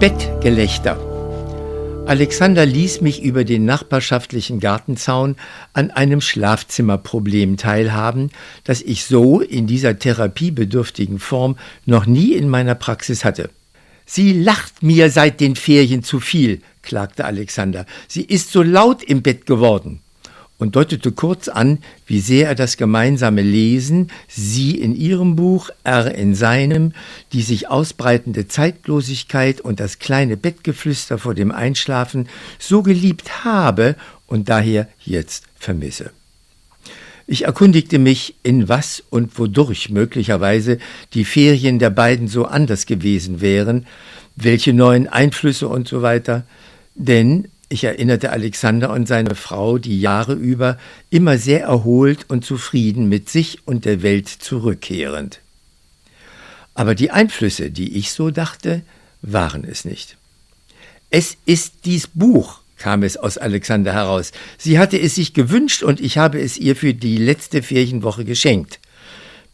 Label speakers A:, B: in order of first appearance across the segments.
A: Bettgelächter. Alexander ließ mich über den nachbarschaftlichen Gartenzaun an einem Schlafzimmerproblem teilhaben, das ich so in dieser therapiebedürftigen Form noch nie in meiner Praxis hatte. Sie lacht mir seit den Ferien zu viel, klagte Alexander. Sie ist so laut im Bett geworden und deutete kurz an, wie sehr er das gemeinsame Lesen, sie in ihrem Buch, er in seinem, die sich ausbreitende Zeitlosigkeit und das kleine Bettgeflüster vor dem Einschlafen so geliebt habe und daher jetzt vermisse. Ich erkundigte mich, in was und wodurch möglicherweise die Ferien der beiden so anders gewesen wären, welche neuen Einflüsse und so weiter, denn ich erinnerte Alexander und seine Frau die Jahre über immer sehr erholt und zufrieden mit sich und der Welt zurückkehrend. Aber die Einflüsse, die ich so dachte, waren es nicht. Es ist dies Buch, kam es aus Alexander heraus. Sie hatte es sich gewünscht und ich habe es ihr für die letzte Ferienwoche geschenkt.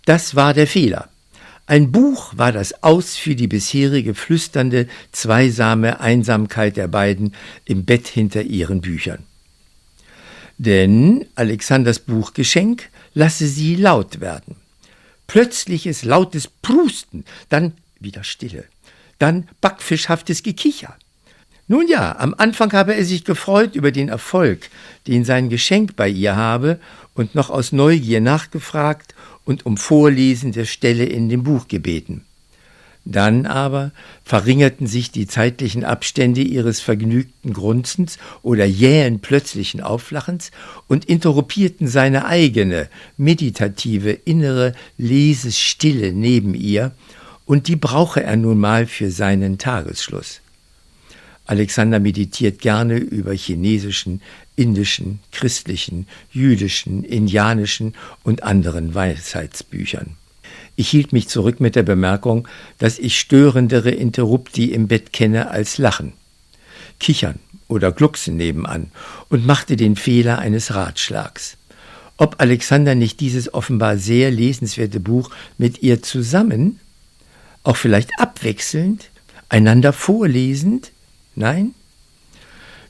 A: Das war der Fehler. Ein Buch war das Aus für die bisherige flüsternde, zweisame Einsamkeit der beiden im Bett hinter ihren Büchern. Denn Alexanders Buchgeschenk lasse sie laut werden. Plötzliches lautes Prusten, dann wieder Stille, dann backfischhaftes Gekicher. Nun ja, am Anfang habe er sich gefreut über den Erfolg, den sein Geschenk bei ihr habe, und noch aus Neugier nachgefragt und um Vorlesen der Stelle in dem Buch gebeten. Dann aber verringerten sich die zeitlichen Abstände ihres vergnügten Grunzens oder jähen plötzlichen Aufflachens und interrumpierten seine eigene, meditative, innere Lesestille neben ihr, und die brauche er nun mal für seinen Tagesschluss. Alexander meditiert gerne über chinesischen, indischen, christlichen, jüdischen, indianischen und anderen Weisheitsbüchern. Ich hielt mich zurück mit der Bemerkung, dass ich störendere Interrupti im Bett kenne als Lachen, Kichern oder Glucksen nebenan und machte den Fehler eines Ratschlags. Ob Alexander nicht dieses offenbar sehr lesenswerte Buch mit ihr zusammen, auch vielleicht abwechselnd, einander vorlesend, Nein?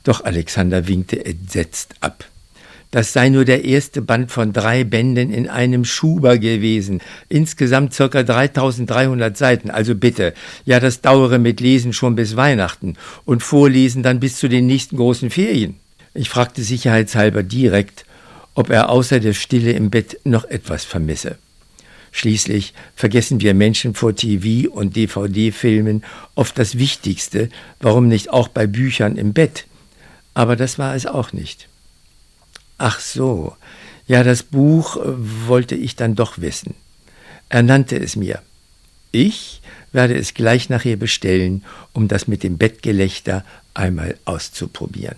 A: Doch Alexander winkte entsetzt ab. Das sei nur der erste Band von drei Bänden in einem Schuber gewesen. Insgesamt circa 3300 Seiten. Also bitte. Ja, das dauere mit Lesen schon bis Weihnachten und Vorlesen dann bis zu den nächsten großen Ferien. Ich fragte sicherheitshalber direkt, ob er außer der Stille im Bett noch etwas vermisse. Schließlich vergessen wir Menschen vor TV und DVD-Filmen oft das Wichtigste, warum nicht auch bei Büchern im Bett? Aber das war es auch nicht. Ach so, ja, das Buch äh, wollte ich dann doch wissen. Er nannte es mir. Ich werde es gleich nachher bestellen, um das mit dem Bettgelächter einmal auszuprobieren.